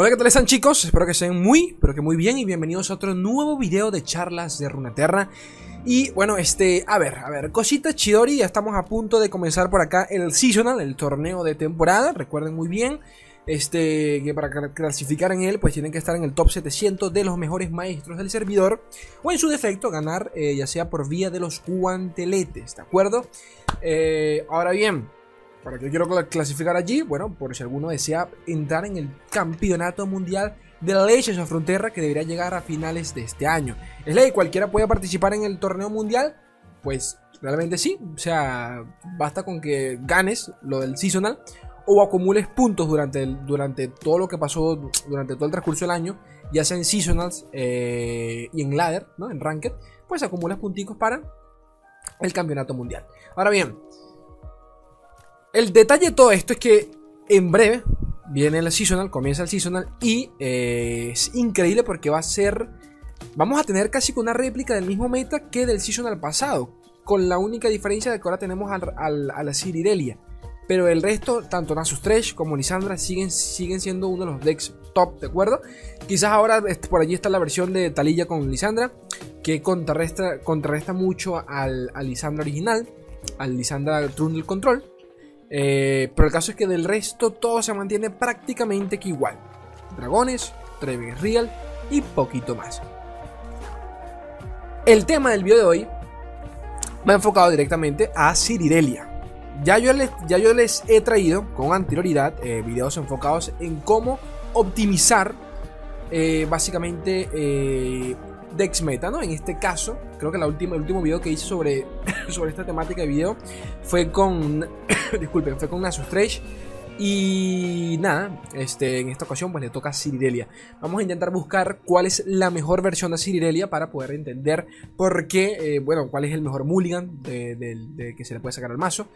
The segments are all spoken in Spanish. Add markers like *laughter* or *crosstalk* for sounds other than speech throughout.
Hola, ¿qué tal están chicos? Espero que estén muy, pero que muy bien y bienvenidos a otro nuevo video de charlas de Runeterra. Y bueno, este, a ver, a ver, cosita chidori, ya estamos a punto de comenzar por acá el Seasonal, el torneo de temporada, recuerden muy bien. Este, que para clasificar en él, pues tienen que estar en el top 700 de los mejores maestros del servidor. O en su defecto, ganar eh, ya sea por vía de los guanteletes, ¿de acuerdo? Eh, ahora bien, ¿Para qué quiero clasificar allí? Bueno, por si alguno desea entrar en el campeonato mundial de Legends of Frontera que debería llegar a finales de este año. Es ley, cualquiera puede participar en el torneo mundial. Pues realmente sí, o sea, basta con que ganes lo del seasonal o acumules puntos durante, durante todo lo que pasó durante todo el transcurso del año, ya sea en seasonals eh, y en ladder, ¿no? En ranked, pues acumulas punticos para el campeonato mundial. Ahora bien, el detalle de todo esto es que en breve viene el seasonal, comienza el seasonal y eh, es increíble porque va a ser, vamos a tener casi una réplica del mismo meta que del seasonal pasado, con la única diferencia de que ahora tenemos al, a la Cirirelia. Pero el resto, tanto Nasus Thresh como Lisandra siguen, siguen siendo uno de los decks top, ¿de acuerdo? Quizás ahora por allí está la versión de Talilla con Lisandra, que contrarresta, mucho al, Lisandra original, al Lisandra Trundle Control. Eh, pero el caso es que del resto todo se mantiene prácticamente que igual. Dragones, Treves Real y poquito más. El tema del video de hoy va enfocado directamente a Cirirelia. Ya yo les, ya yo les he traído con anterioridad eh, videos enfocados en cómo optimizar eh, básicamente Dex Meta, ¿no? En este caso, creo que la última, el último video que hice sobre, *laughs* sobre esta temática de video fue con, *coughs* disculpen, fue con Nasus Trash. Y nada, este, en esta ocasión pues le toca Cirirelia. Vamos a intentar buscar cuál es la mejor versión de Cirirelia para poder entender por qué, eh, bueno, cuál es el mejor mulligan de, que se le puede sacar al mazo.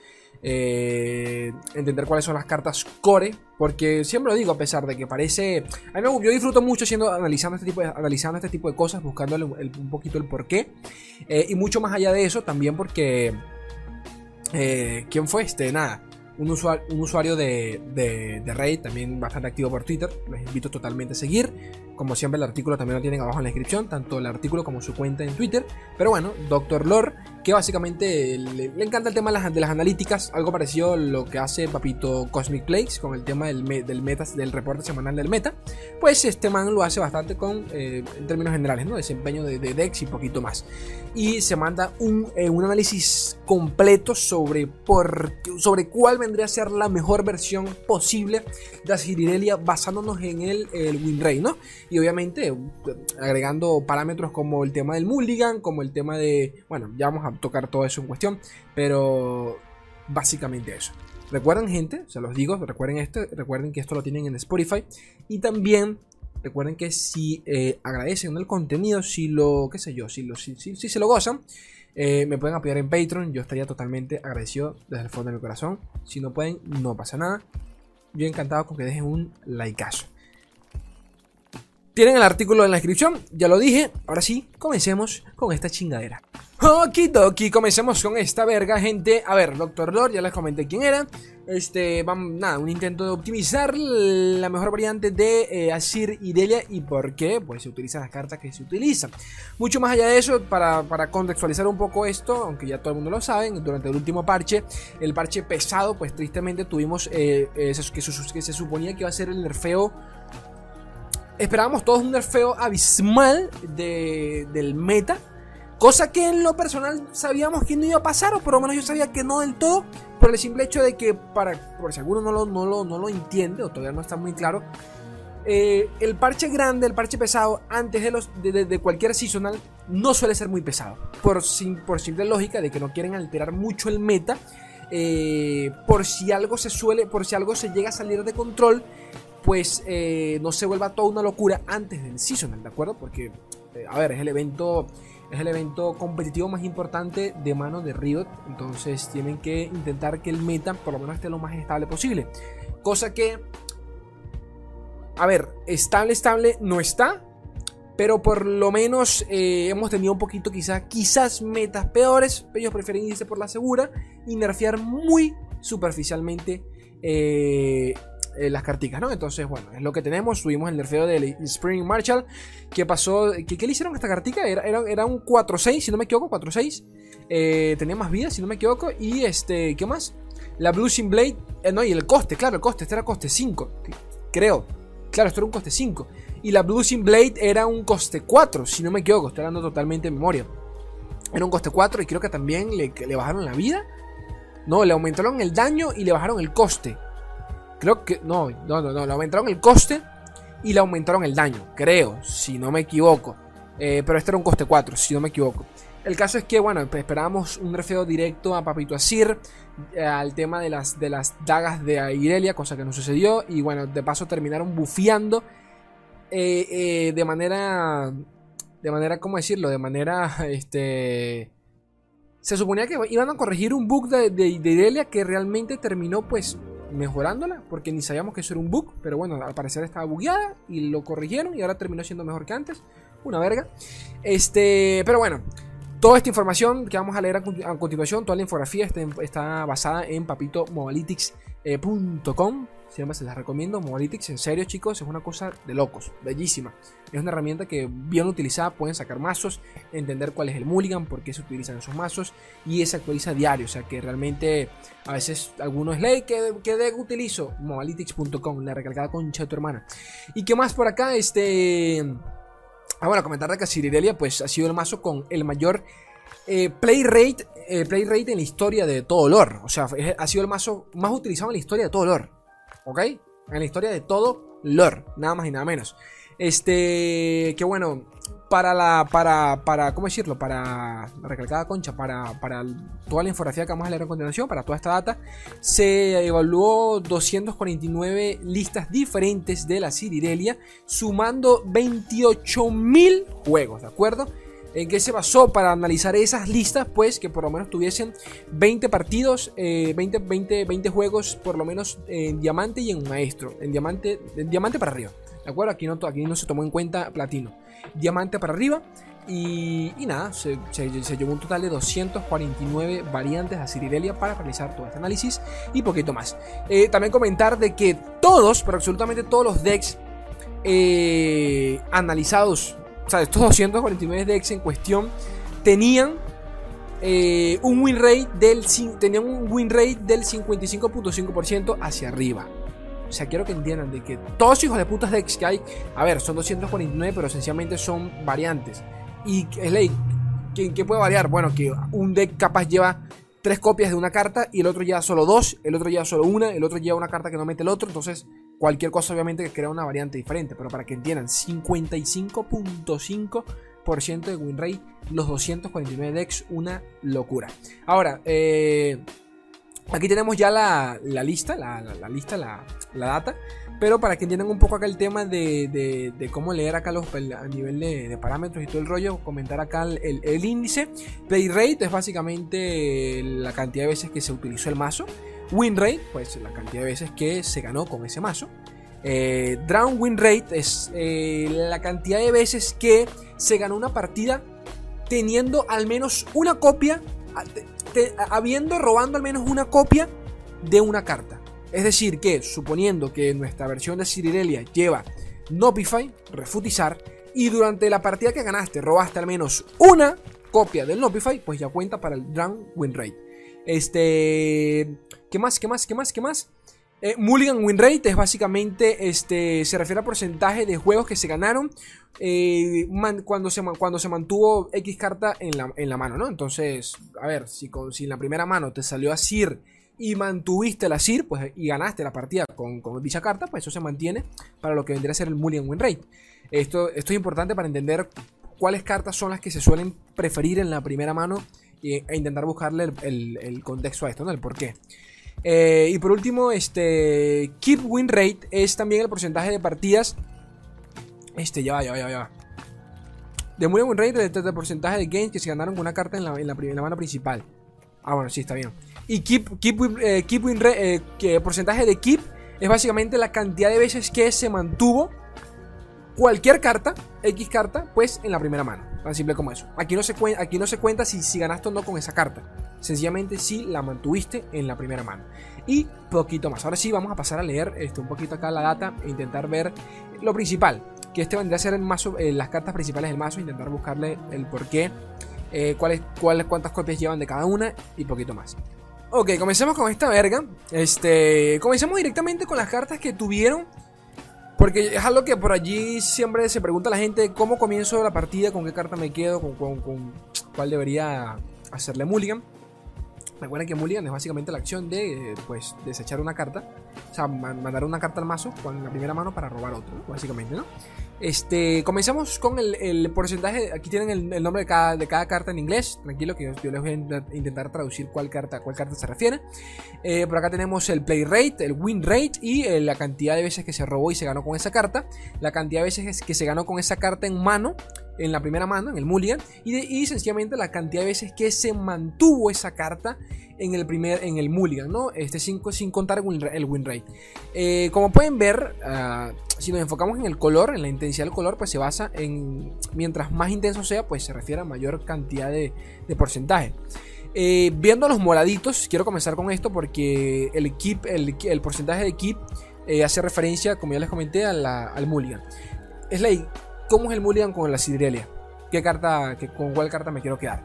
Eh, entender cuáles son las cartas core, porque siempre lo digo, a pesar de que parece... Yo disfruto mucho siendo, analizando, este tipo de, analizando este tipo de cosas, buscándole un poquito el porqué. Eh, y mucho más allá de eso, también porque... ¿Quién fue este? Nada un usuario, un usuario de, de, de Raid, también bastante activo por Twitter. Les invito totalmente a seguir. Como siempre, el artículo también lo tienen abajo en la descripción, tanto el artículo como su cuenta en Twitter. Pero bueno, Doctor Lore, que básicamente le, encanta el tema de las, de analíticas, algo parecido a lo que hace Papito Cosmic Plays con el tema del, del, meta, del reporte semanal del meta. Pues este man lo hace bastante con, eh, en términos generales, ¿no? desempeño de, de, Dex y poquito más. Y se manda un, eh, un análisis completo sobre, por, sobre cuál vendría a ser la mejor versión posible de Cirirelia basándonos en el, el win rate, ¿no? Y obviamente agregando parámetros como el tema del mulligan, como el tema de... Bueno, ya vamos a tocar todo eso en cuestión, pero básicamente eso. Recuerden gente, se los digo, recuerden esto, recuerden que esto lo tienen en Spotify y también recuerden que si eh, agradecen el contenido, si lo, qué sé yo, si, lo, si, si, se lo gozan, eh, me pueden apoyar en Patreon, yo estaría totalmente agradecido desde el fondo de mi corazón. Si no pueden, no pasa nada. Yo encantado con que dejen un likeazo. Tienen el artículo en la descripción, ya lo dije. Ahora sí, comencemos con esta chingadera. Okidoki, comencemos con esta verga, gente. A ver, Doctor Lord, ya les comenté quién era. Este, nada, un intento de optimizar la mejor variante de eh, Asir y Delia. ¿Y por qué? Pues se utilizan las cartas que se utilizan. Mucho más allá de eso, para, contextualizar un poco esto, aunque ya todo el mundo lo sabe, durante el último parche, el parche pesado, pues tristemente tuvimos eh, eh, que, que se suponía que iba a ser el nerfeo esperábamos todos un nerfeo abismal del meta. Cosa que en lo personal sabíamos que no iba a pasar, o por lo menos yo sabía que no del todo, por el simple hecho de que, para, por si alguno no lo, no no lo entiende, o todavía no está muy claro, eh, el parche grande, el parche pesado, antes de, los, de, cualquier seasonal, no suele ser muy pesado. Por, por simple lógica de que no quieren alterar mucho el meta. Eh, por si algo se suele, por si algo se llega a salir de control, pues eh, no se vuelva toda una locura antes del seasonal, ¿de acuerdo? Porque, eh, a ver, es el evento es el evento competitivo más importante de mano de Riot, entonces tienen que intentar que el meta por lo menos esté lo más estable posible. Cosa que, a ver, estable, estable no está, pero por lo menos eh, hemos tenido un poquito quizás, quizás metas peores, ellos prefieren irse por la segura y nerfear muy superficialmente eh, las carticas, ¿no? Entonces, bueno, es lo que tenemos. Subimos el nerfeo del Spring Marshall. ¿Qué pasó? ¿Qué, qué le hicieron a esta cartica? Era, era, un 4-6, si no me equivoco, 4-6. Eh, tenía más vida, si no me equivoco. Y este, ¿qué más? La Blue Shin Blade. Eh, no, y el coste, claro, el coste. Este era coste 5. Creo. Claro, esto era un coste 5. Y la Blue Shin Blade era un coste 4, si no me equivoco. Estoy hablando totalmente de memoria. Era un coste 4 y creo que también le, le bajaron la vida. No, le aumentaron el daño y le bajaron el coste. Creo que. No, no, no, no. Le aumentaron el coste y le aumentaron el daño. Creo, si no me equivoco. Eh, pero este era un coste 4, si no me equivoco. El caso es que, bueno, esperábamos un refeo directo a Papito Asir. Eh, al tema de las, de las dagas de Irelia, cosa que no sucedió. Y bueno, de paso terminaron bufeando eh, de manera. De manera, ¿cómo decirlo? De manera. *laughs* Este. Se suponía que iban a corregir un bug de, de, Irelia que realmente terminó, pues, mejorándola, porque ni sabíamos que eso era un bug, pero bueno, al parecer estaba bugueada y lo corrigieron y ahora terminó siendo mejor que antes. Una verga. Este, pero bueno, toda esta información que vamos a leer a, continuación, toda la infografía está, basada en papitomobalytics.com. Siempre se las recomiendo. Mobalytics, en serio, chicos, es una cosa de locos, bellísima. Es una herramienta que, bien utilizada, pueden sacar mazos, entender cuál es el mulligan, por qué se utilizan esos mazos, y se actualiza diario. O sea que realmente, a veces, algunos ley que, que utilizo, mobalytics.com, la recalcada concha de tu hermana. ¿Y qué más por acá? Este. Ah, bueno, comentar de que Cirirelia pues, ha sido el mazo con el mayor eh, play, rate, eh, play rate en la historia de todo lore. O sea, ha sido el mazo más utilizado en la historia de todo lore. ¿Ok? En la historia de todo lore. Nada más y nada menos. Este. Que bueno para la. Para. para ¿Cómo decirlo? Para. La recalcada concha. Para, para toda la infografía que vamos a leer a continuación. Para toda esta data. Se evaluó 249 listas diferentes de la Cirirelia. Sumando 28.000 juegos. ¿De acuerdo? ¿En qué se basó para analizar esas listas? Pues que por lo menos tuviesen 20 partidos, 20, 20, 20 juegos por lo menos en diamante y en maestro. En diamante, en diamante para arriba. ¿De acuerdo? Aquí no, aquí no se tomó en cuenta platino diamante para arriba. Y, nada, se, llevó un total de 249 variantes a Cirirelia para realizar todo este análisis y poquito más. Eh, también comentar de que todos, pero absolutamente todos los decks eh, analizados, o sea, estos 249 decks en cuestión, tenían eh, un win rate del, tenían un win rate del 55.5% hacia arriba. O sea, quiero que entiendan de que todos los hijos de putas decks que hay, a ver, son 249, pero esencialmente son variantes. Y es ley, ¿qué, puede variar? Bueno, que un deck capaz lleva tres copias de una carta y el otro lleva solo dos, el otro lleva solo una, el otro lleva una carta que no mete el otro, entonces cualquier cosa obviamente que crea una variante diferente, pero para que entiendan, 55.5% de win rate, los 249 decks, una locura. Ahora, eh, Aquí tenemos ya la, lista, la, lista, la, data. Pero para que entiendan un poco acá el tema de, cómo leer acá los, a nivel de, parámetros y todo el rollo, comentar acá el, índice. Play rate es básicamente la cantidad de veces que se utilizó el mazo. Win rate, pues la cantidad de veces que se ganó con ese mazo. Eh, Drown win rate es eh, la cantidad de veces que se ganó una partida teniendo al menos una copia habiendo robando al menos una copia de una carta. Es decir, que suponiendo que nuestra versión de Cirirelia lleva Nopify, refutizar, y durante la partida que ganaste robaste al menos una copia del Nopify, pues ya cuenta para el Drown Win Rate. Este. ¿Qué más? ¿Qué más? ¿Qué más? ¿Qué más? Eh, Mulligan Win Rate es básicamente, este, se refiere a porcentaje de juegos que se ganaron eh, cuando, se, cuando se mantuvo X carta en la, mano, ¿no? Entonces, a ver, si, con, si en la primera mano te salió a Sir y mantuviste la Sir pues, y ganaste la partida con, dicha carta, pues eso se mantiene para lo que vendría a ser el Mulligan Win Rate. Esto, esto es importante para entender cuáles cartas son las que se suelen preferir en la primera mano e, intentar buscarle el, contexto a esto, ¿no? El por qué. Eh, y por último, este Keep Win Rate es también el porcentaje de partidas. Este, ya va, ya va, ya va. De muy win rate de este porcentaje de games que se ganaron con una carta en la, en mano principal. Ah, bueno, sí, está bien. Y keep, eh, win rate, eh, porcentaje de keep es básicamente la cantidad de veces que se mantuvo cualquier carta, X carta, pues en la primera mano. Tan simple como eso. Aquí no se, aquí no se cuenta si, si ganaste o no con esa carta. Sencillamente si la mantuviste en la primera mano. Y poquito más. Ahora sí, vamos a pasar a leer este, un poquito acá la data e intentar ver lo principal. Que este vendría a ser el mazo, eh, las cartas principales del mazo. Intentar buscarle el por qué, eh, cuáles, cuáles, cuántas copias llevan de cada una y poquito más. Ok, comencemos con esta verga. Este, comencemos directamente con las cartas que tuvieron porque es algo que por allí siempre se pregunta la gente cómo comienzo la partida, con qué carta me quedo, con, cuál debería hacerle mulligan. Recuerden que mulligan es básicamente la acción de pues, desechar una carta, o sea, mandar una carta al mazo con la primera mano para robar otro, básicamente, ¿no? Este, comenzamos con el, porcentaje. Aquí tienen el, nombre de cada, de cada, carta en inglés. Tranquilo, que yo, les voy a intentar traducir cuál carta, cuál carta se refiere. Eh, por acá tenemos el play rate, el win rate y eh, la cantidad de veces que se robó y se ganó con esa carta. La cantidad de veces que se ganó con esa carta en mano, en la primera mano, en el mulligan. Y, y sencillamente la cantidad de veces que se mantuvo esa carta en el primer en el mulligan, ¿no? Este sin, sin contar el win rate. Eh, como pueden ver, ah, si nos enfocamos en el color, en la intensidad del color, pues se basa en mientras más intenso sea, pues se refiere a mayor cantidad de, porcentaje. Eh, viendo los moraditos, quiero comenzar con esto porque el, keep, el, porcentaje de keep eh, hace referencia, como ya les comenté, al mulligan. Es ¿cómo es el mulligan con la sidrelia? ¿Qué carta, con cuál carta me quiero quedar?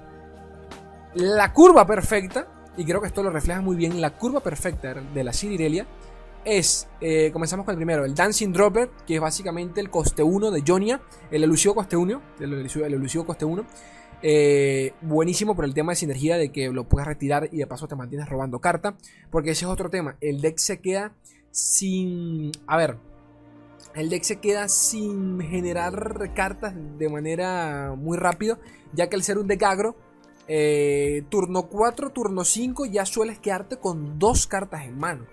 La curva perfecta y creo que esto lo refleja muy bien, la curva perfecta de la Cirirelia es, eh, comenzamos con el primero, el Dancing Dropper, que es básicamente el coste 1 de Jonia, el elusivo coste 1, el elusivo, coste 1. Eh, buenísimo por el tema de sinergia de que lo puedes retirar y de paso te mantienes robando carta, porque ese es otro tema, el deck se queda sin... A ver, el deck se queda sin generar cartas de manera muy rápido, ya que al ser un deck agro, eh, turno 4, turno 5 ya sueles quedarte con dos cartas en mano.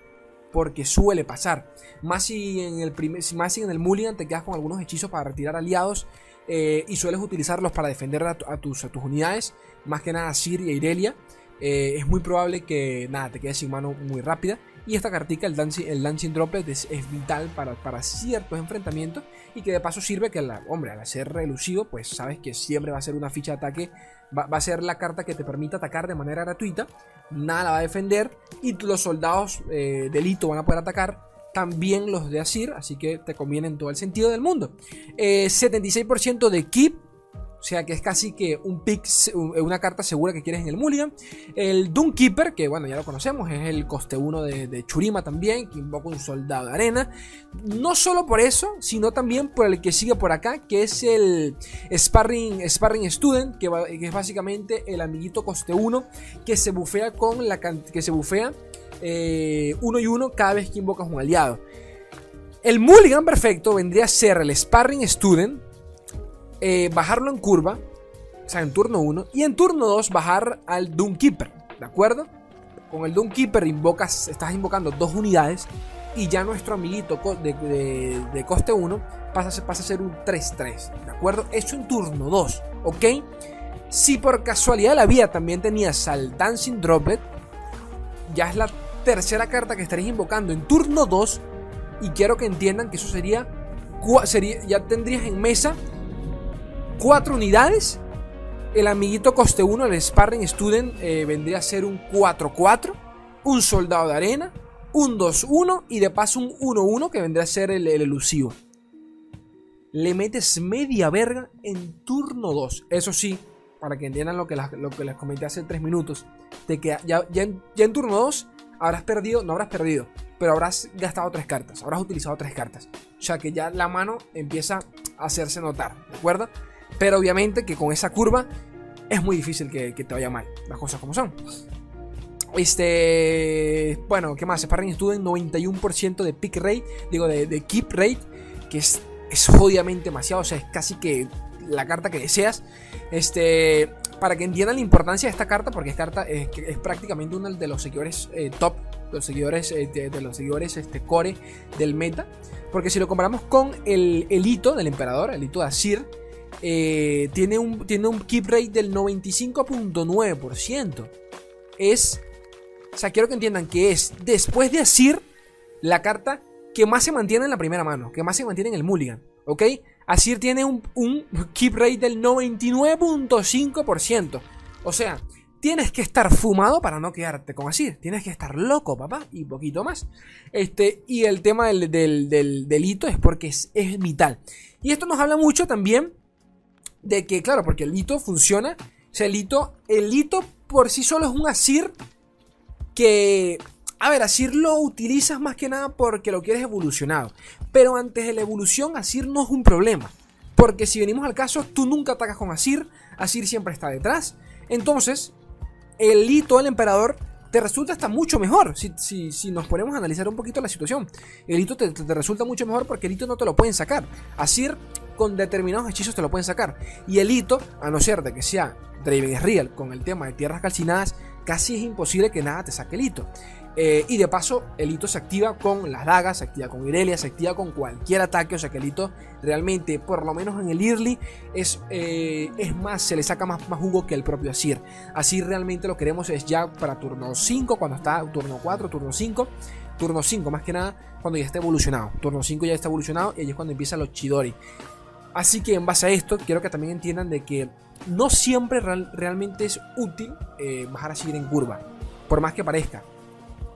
Porque suele pasar. Más si en el, primer, más si en el Mulligan te quedas con algunos hechizos para retirar aliados. Eh, y sueles utilizarlos para defender a, tus, unidades. Más que nada Sir y Irelia. Eh, es muy probable que nada, te quedes sin mano muy rápida. Y esta cartica, el Dancing, el dancing Droplet, es, vital para, para, ciertos enfrentamientos. Y que de paso sirve que, la, hombre, al ser relucido, pues sabes que siempre va a ser una ficha de ataque va, a ser la carta que te permite atacar de manera gratuita. Nada va a defender. Y los soldados eh, de Lito van a poder atacar. También los de Asir. Así que te conviene en todo el sentido del mundo. 76% eh, de Keep o sea que es casi que un pick, una carta segura que quieres en el Mulligan. El Keeper, que bueno, ya lo conocemos, es el coste 1 de, Churima también, que invoca un soldado de arena. No solo por eso, sino también por el que sigue por acá, que es el Sparring, Sparring Student, que, es básicamente el amiguito coste 1 que se bufea con la que se bufea eh, uno y uno cada vez que invocas un aliado. El Mulligan perfecto vendría a ser el Sparring Student, eh, bajarlo en curva, o sea, en turno 1, y en turno 2 bajar al Keeper, ¿de acuerdo? Con el Keeper invocas, estás invocando dos unidades y ya nuestro amiguito de, coste 1 pasa, pasa, a ser un 3-3, ¿de acuerdo? Eso en turno 2, ¿ok? Si por casualidad de la vida también tenías al Dancing Droplet, ya es la tercera carta que estaréis invocando en turno 2 y quiero que entiendan que eso sería, sería ya tendrías en mesa 4 unidades. El amiguito coste 1, el Sparring Student, eh, vendría a ser un 4-4. Un soldado de arena. Un 2-1. Y de paso un 1-1 que vendría a ser el, elusivo. Le metes media verga en turno 2. Eso sí, para que entiendan lo que, lo que les comenté hace 3 minutos. Te queda, ya, ya, en, turno 2 habrás perdido, no habrás perdido, pero habrás gastado 3 cartas, habrás utilizado 3 cartas. O sea que ya la mano empieza a hacerse notar, ¿de acuerdo? Pero obviamente que con esa curva es muy difícil que, te vaya mal. Las cosas como son. Este. Bueno, ¿qué más? Sparring Student 91% de pick rate. Digo, de, keep rate. Que es, es jodidamente demasiado. O sea, es casi que la carta que deseas. Este. Para que entiendan la importancia de esta carta. Porque esta carta es, es prácticamente uno de los seguidores eh, top. Los seguidores. Eh, de, los seguidores este, core del meta. Porque si lo comparamos con el, el hito del emperador. El hito de Asir eh, tiene, un, tiene un keep rate del 95.9%. Es, o sea, quiero que entiendan que es, después de Asir, la carta que más se mantiene en la primera mano, que más se mantiene en el mulligan, ¿ok? Asir tiene un, un keep rate del 99.5%. O sea, tienes que estar fumado para no quedarte con Asir. Tienes que estar loco, papá, y poquito más. Este, y el tema del, del, delito es porque es, es vital. Y esto nos habla mucho también de que, claro, porque el hito funciona. O sea, el hito, el hito por sí solo es un Asir que a ver, Asir lo utilizas más que nada porque lo quieres evolucionado. Pero antes de la evolución, Asir no es un problema. Porque si venimos al caso, tú nunca atacas con Asir. Asir siempre está detrás. Entonces, el hito del emperador te resulta hasta mucho mejor. Si, si, nos ponemos a analizar un poquito la situación. El hito te, resulta mucho mejor porque el hito no te lo pueden sacar. Asir con determinados hechizos te lo pueden sacar. Y el hito, a no ser de que sea Draven Real con el tema de tierras calcinadas, casi es imposible que nada te saque el hito. Eh, y de paso, el hito se activa con las dagas, se activa con Irelia, se activa con cualquier ataque. O sea que el hito realmente, por lo menos en el early, es, eh, es más, se le saca más, más jugo que el propio Asir. Así realmente lo queremos es ya para turno 5, cuando está turno 4, turno 5. Turno 5 más que nada, cuando ya está evolucionado. Turno 5 ya está evolucionado y ahí es cuando empiezan los Chidori. Así que en base a esto, quiero que también entiendan de que no siempre realmente es útil eh, bajar a seguir en curva. Por más que parezca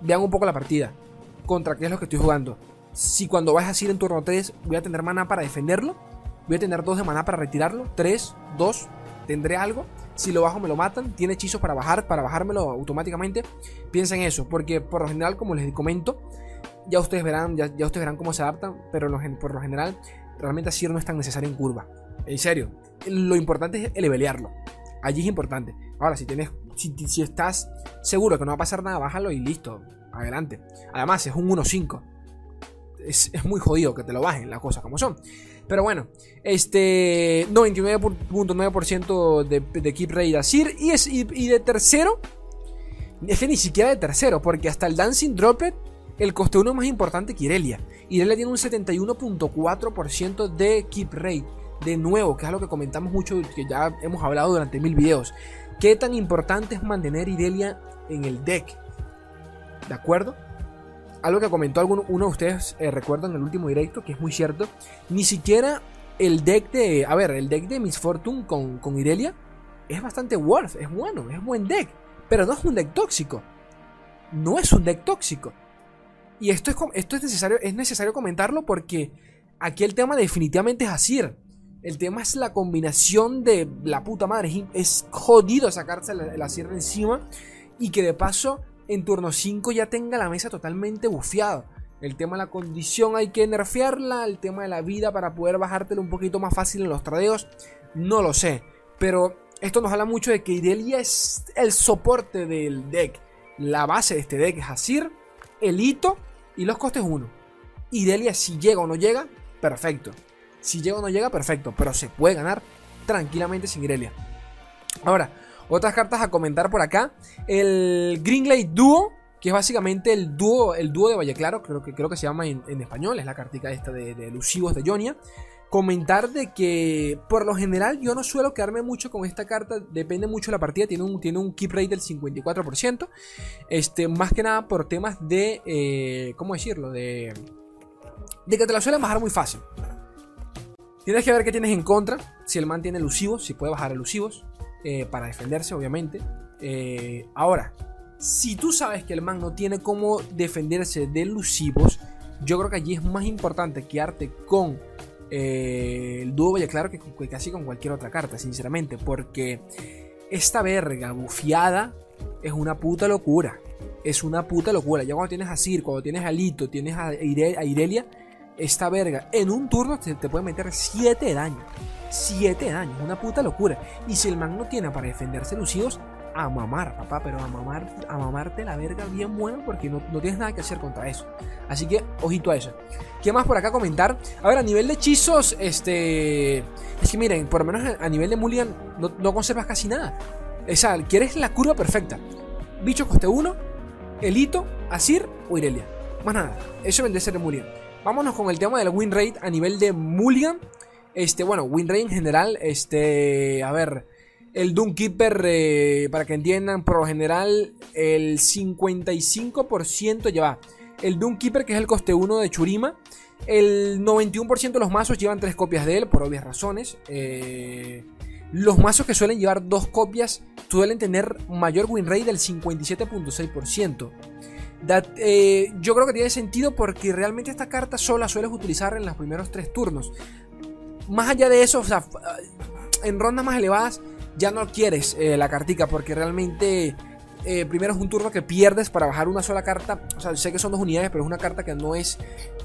vean un poco la partida. Contra qué es lo que estoy jugando. Si cuando vas a ir en turno 3 voy a tener mana para defenderlo. Voy a tener 2 de mana para retirarlo. 3, 2, tendré algo. Si lo bajo me lo matan. Tiene hechizos para bajar, para bajármelo automáticamente. Piensa en eso. Porque por lo general, como les comento, ya ustedes verán, ya, ustedes verán cómo se adaptan. Pero por lo general, realmente así no es tan necesario en curva. En serio. Lo importante es levelearlo. Allí es importante. Ahora, si tienes si, estás seguro que no va a pasar nada, bájalo y listo. Adelante. Además, es un 1.5. Es, es, muy jodido que te lo bajen las cosas como son. Pero bueno, este 99.9% de, de keep rate Asir. Y, es, y, de tercero, es que ni siquiera de tercero, porque hasta el Dancing Droplet, el coste 1 es más importante que Irelia. Irelia tiene un 71.4% de keep rate. De nuevo, que es algo que comentamos mucho, que ya hemos hablado durante mil videos. ¿Qué tan importante es mantener Irelia en el deck? ¿De acuerdo? Algo que comentó alguno, uno de ustedes, eh, en el último directo, que es muy cierto. Ni siquiera el deck de. A ver, el deck de Miss Fortune con, con Irelia es bastante worth, es bueno, es buen deck. Pero no es un deck tóxico. No es un deck tóxico. Y esto es, esto es, necesario, es necesario comentarlo porque aquí el tema definitivamente es Asir. El tema es la combinación de la puta madre. Es jodido sacarse la, sierra encima. Y que de paso, en turno 5 ya tenga la mesa totalmente bufiada. El tema de la condición hay que nerfearla. El tema de la vida para poder bajártelo un poquito más fácil en los tradeos. No lo sé. Pero esto nos habla mucho de que Irelia es el soporte del deck. La base de este deck es Asir, el hito y los costes 1. Irelia si llega o no llega, perfecto. Si llega o no llega, perfecto. Pero se puede ganar tranquilamente sin Irelia. Ahora, otras cartas a comentar por acá. El Greenglade Duo. Que es básicamente el dúo, el dúo de Valle Claro. Creo que, creo que se llama en, español. Es la cartica esta de, de elusivos de Jonia. Comentar de que por lo general yo no suelo quedarme mucho con esta carta. Depende mucho de la partida. Tiene un, tiene un keep rate del 54%. Este, más que nada por temas de. Eh, ¿Cómo decirlo? De. De que te la suelen bajar muy fácil. Tienes que ver qué tienes en contra. Si el man tiene elusivos, si puede bajar elusivos. Eh, para defenderse, obviamente. Eh, ahora, si tú sabes que el man no tiene cómo defenderse de elusivos, yo creo que allí es más importante quedarte con eh, el dúo Valle Claro que, que, casi con cualquier otra carta, sinceramente. Porque esta verga bufiada es una puta locura. Es una puta locura. Ya cuando tienes a Sir, cuando tienes a Lito, tienes a, Irelia, esta verga en un turno te, puede meter 7 de daño. 7 de daño, una puta locura. Y si el man no tiene para defenderse lucidos, a mamar, papá, pero a mamar, a mamarte la verga bien buena porque no, tienes nada que hacer contra eso. Así que, ojito a eso. ¿Qué más por acá comentar? A ver, a nivel de hechizos, este. Es que miren, por lo menos a nivel de Mulligan no, conservas casi nada. O sea, quieres la curva perfecta. Bicho coste 1, Elito, Asir o Irelia. Más nada. Eso vendría a ser de Mulligan. Vámonos con el tema del win rate a nivel de Mulligan. Este, bueno, win rate en general, este, a ver, el Doomkeeper, eh, para que entiendan, por lo general, el 55% lleva. El Doomkeeper, que es el coste 1 de Churima, El 91% de los mazos llevan tres copias de él, por obvias razones. Eh, los mazos que suelen llevar dos copias suelen tener mayor win rate del 57.6%. Eh, yo creo que tiene sentido porque realmente esta carta sola sueles utilizar en los primeros tres turnos. Más allá de eso, en rondas más elevadas ya no quieres eh, la cartica porque realmente eh, primero es un turno que pierdes para bajar una sola carta. O sea, sé que son dos unidades, pero es una carta que no es.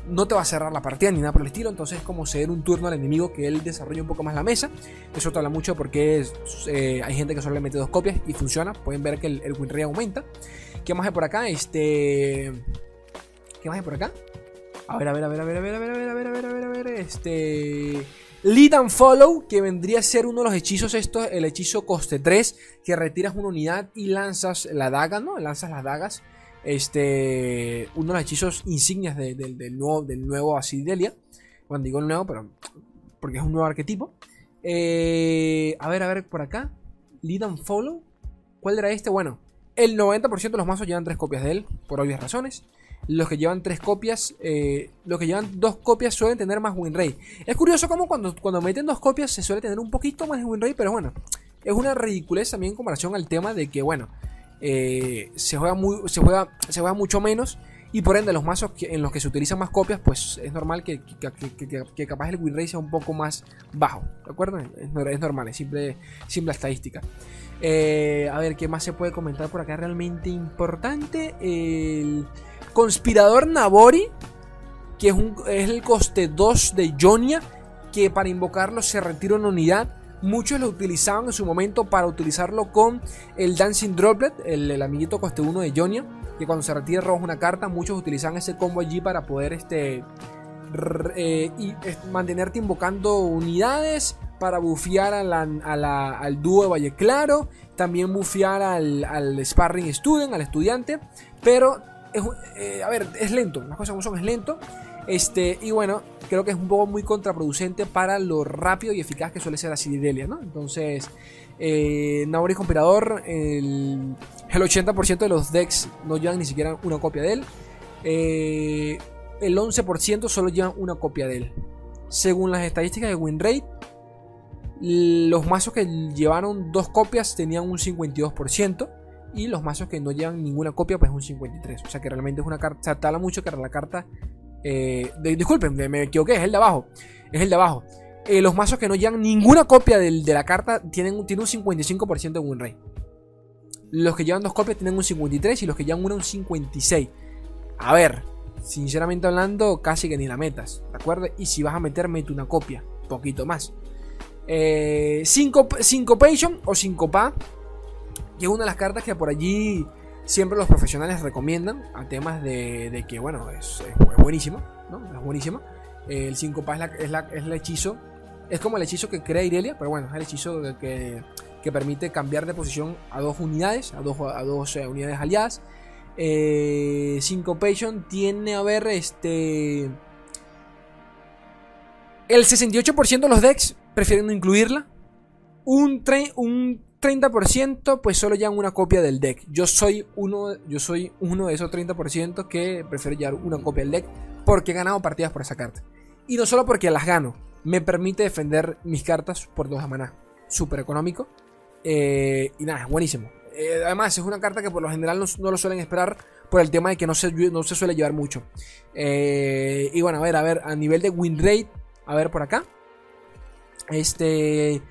No te va a cerrar la partida ni nada por el estilo. Entonces es como ceder un turno al enemigo que él desarrolle un poco más la mesa. Eso te habla mucho porque hay gente que solo le mete dos copias y funciona. Pueden ver que el, el win rate aumenta. ¿Qué más hay por acá? Este. ¿Qué más hay por acá? A ver, a ver, a ver, a ver, a ver, a ver, a ver, a ver, a ver, a ver, a ver. Este. Lead and Follow, que vendría a ser uno de los hechizos estos, el hechizo coste 3, que retiras una unidad y lanzas la daga, ¿no? Lanzas las dagas. Este, uno de los hechizos insignias del, nuevo, del nuevo Asidelia. Cuando digo nuevo, pero porque es un nuevo arquetipo. Eh, a ver, a ver, por acá. Lead and Follow. ¿Cuál era este? Bueno, el 90% de los mazos llevan tres copias de él, por obvias razones. Los que llevan tres copias, eh, los que llevan dos copias suelen tener más win. Es curioso como cuando, cuando meten dos copias se suele tener un poquito más de win pero bueno, es una ridiculez también en comparación al tema de que, bueno, eh, se, juega mucho menos y por ende los mazos en los que se utilizan más copias, pues es normal que, que, capaz el win sea un poco más bajo, ¿de acuerdo? Es, normal, es simple, simple estadística. Eh, a ver, ¿qué más se puede comentar por acá realmente importante? El... Conspirador Nabori, que es, el coste 2 de Jonia, que para invocarlo se retira una unidad. Muchos lo utilizaban en su momento para utilizarlo con el Dancing Droplet, el, amiguito coste 1 de Jonia, que cuando se retira roja una carta, muchos utilizaban ese combo allí para poder este, eh, y, mantenerte invocando unidades para bufear al dúo de Valle Claro, también bufear al, al Sparring Student, al estudiante, pero eh, a ver, es lento, las cosas como son, es lento. Este, y bueno, creo que es un poco muy contraproducente para lo rápido y eficaz que suele ser la Ciridelia, ¿no? Entonces, eh, Nauri Compilador, el, el 80% de los decks no llevan ni siquiera una copia de él. Eh, el 11% solo llevan una copia de él. Según las estadísticas de Winrate, los mazos que llevaron dos copias tenían un 52%. Y los mazos que no llevan ninguna copia, pues un 53. O sea que realmente es una carta. Se tala mucho que la carta. Eh, disculpen, me equivoqué, es el de abajo. Es el de abajo. Eh, los mazos que no llevan ninguna copia de la carta tienen, tienen un 55% de win rate. Los que llevan dos copias tienen un 53 y los que llevan una un 56. A ver, sinceramente hablando, casi que ni la metas, ¿de acuerdo? Y si vas a meter, mete una copia, poquito más. Eh, Syncopation o Syncopa y es una de las cartas que por allí siempre los profesionales recomiendan a temas de, que, bueno, es, buenísimo, ¿no? Es buenísimo. El 5 es, es, el hechizo, es como el hechizo que crea Irelia, pero bueno, es el hechizo que, que permite cambiar de posición a dos unidades, a dos, a dos eh, unidades aliadas. Eh, Syncopation tiene, a ver, este... El 68% de los decks prefieren no incluirla. Un, un 30% pues solo llevan una copia del deck. Yo soy uno, yo soy uno de esos 30% que prefiere llevar una copia del deck porque he ganado partidas por esa carta. Y no solo porque las gano, me permite defender mis cartas por dos maná. Súper económico. Eh, y nada, buenísimo. Eh, además, es una carta que por lo general no, lo suelen esperar por el tema de que no se, no se suele llevar mucho. Eh, y bueno, a ver, a ver, a nivel de win rate, a ver por acá. Este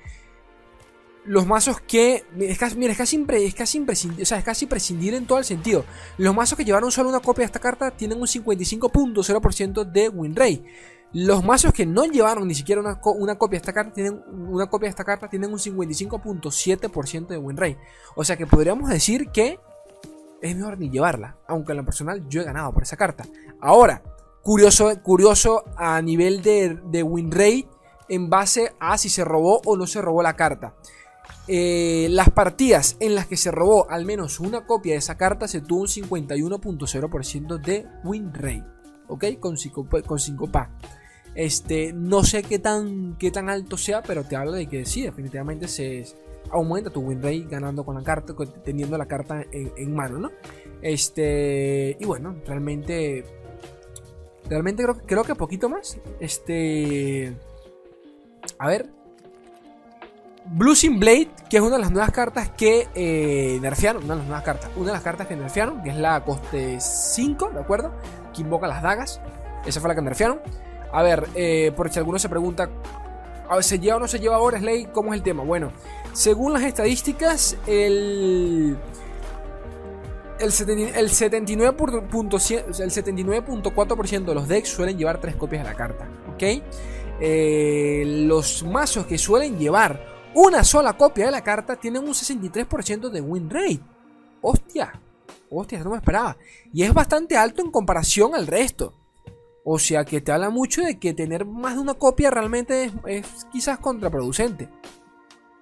los mazos que. Es casi, mira, es casi, es casi imprescindible. Es casi prescindible en todo el sentido. Los mazos que llevaron solo una copia de esta carta tienen un 55.0% de win rate. Los mazos que no llevaron ni siquiera una, copia de esta carta tienen una copia de esta carta tienen un 55.7% de win rate. O sea que podríamos decir que es mejor ni llevarla. Aunque en lo personal yo he ganado por esa carta. Ahora, curioso, curioso a nivel de, de win rate en base a si se robó o no se robó la carta. Eh, las partidas en las que se robó al menos una copia de esa carta se tuvo un 51.0% de win rate. ¿Ok? Con 5 con. Este, no sé qué tan, qué tan alto sea, pero te hablo de que sí, definitivamente se aumenta tu win rate ganando con la carta, teniendo la carta en, mano, ¿no? Este, y bueno, realmente Realmente creo, creo que poquito más. Este. A ver. Blue Sin Blade, que es una de las nuevas cartas que eh, nerfearon. Una de las nuevas cartas. Una de las cartas que nerfearon, que es la coste 5, ¿de acuerdo? Que invoca las dagas. Esa fue la que nerfearon. A ver, eh, por si alguno se pregunta. ¿Se lleva o no se lleva ahora Slay? ¿Cómo es el tema? Bueno, según las estadísticas, el el 79.4% de los decks suelen llevar tres copias de la carta. ¿Ok? Eh, los mazos que suelen llevar una sola copia de la carta tienen un 63% de win rate. Hostia. Hostia, no me esperaba. Y es bastante alto en comparación al resto. O sea que te habla mucho de que tener más de una copia realmente es, es quizás contraproducente.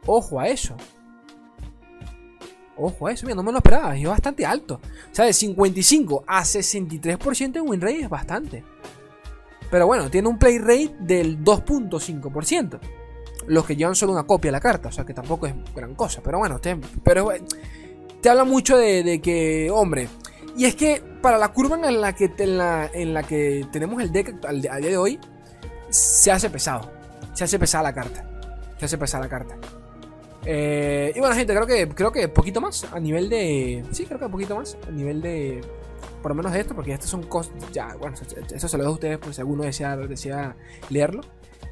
Ojo a eso. Ojo, eso, mira, no me lo esperaba, es bastante alto. O sea, de 55 a 63% de win rate es bastante. Pero bueno, tiene un play rate del 2.5%. Los que llevan solo una copia de la carta, o sea que tampoco es gran cosa. Pero bueno, te, pero, te habla mucho de, que, hombre. Y es que para la curva en la que, en la, en la que tenemos el deck a día de hoy, se hace pesado. Se hace pesada la carta. Se hace pesada la carta. Eh, y bueno, gente, creo que creo que poquito más a nivel de. Sí, creo que poquito más a nivel de. Por lo menos esto, porque estos son cosas. Ya, bueno, eso se lo dejo a ustedes, pues si alguno desea, leerlo.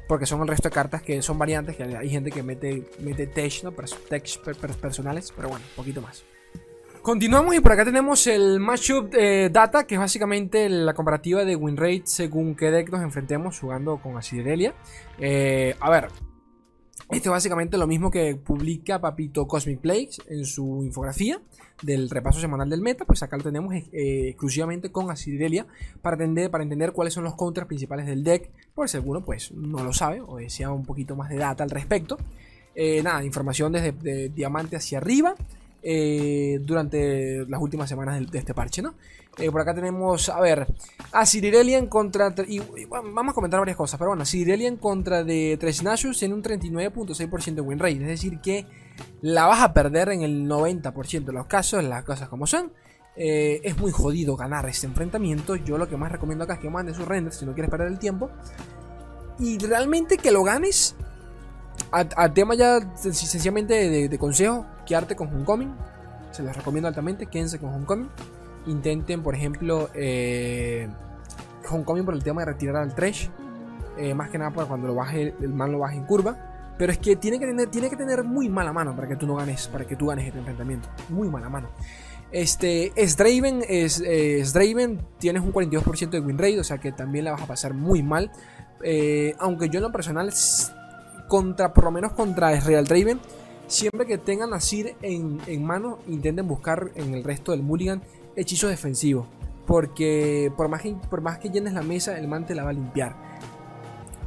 Porque son el resto de cartas que son variantes, que hay gente que mete, mete tech, ¿no? personales, pero bueno, poquito más. Continuamos y por acá tenemos el matchup eh, data, que es básicamente la comparativa de win rate según qué deck nos enfrentemos jugando con Asiderelia. Eh, a ver, esto es básicamente lo mismo que publica Papito Cosmic Plagues en su infografía del repaso semanal del meta. Pues acá lo tenemos eh, exclusivamente con Asirelia para entender, para entender cuáles son los contras principales del deck. Por si alguno pues no lo sabe o desea un poquito más de data al respecto. Eh, nada, información desde diamante hacia arriba. Eh, durante las últimas semanas de, este parche, ¿no? Eh, por acá tenemos, a ver, a Cirirelian contra... Y, vamos a comentar varias cosas, pero bueno, Cirirelian contra de Tres Nashus tiene un 39.6% de win rate, es decir que la vas a perder en el 90% de los casos, las cosas como son. Eh, es muy jodido ganar este enfrentamiento. Yo lo que más recomiendo acá es que mande su render si no quieres perder el tiempo. Y realmente que lo ganes a, tema ya sencillamente de, consejo, quedarte con Homecoming. Se les recomiendo altamente, quédense con Homecoming. Intenten, por ejemplo, eh, Homecoming por el tema de retirar al Trash. Eh, más que nada para cuando lo baje, el man lo baje en curva. Pero es que tiene que tener, tiene que tener muy mala mano para que tú no ganes, para que tú ganes este enfrentamiento. Muy mala mano. Este, Draven, es, Draven, tienes un 42% de win rate, o sea que también la vas a pasar muy mal. Eh, aunque yo en lo personal contra, por lo menos contra Real Draven, siempre que tengan a Sir en, mano, intenten buscar en el resto del Mulligan hechizos defensivos. Porque por más, que, por más que llenes la mesa, el man te la va a limpiar.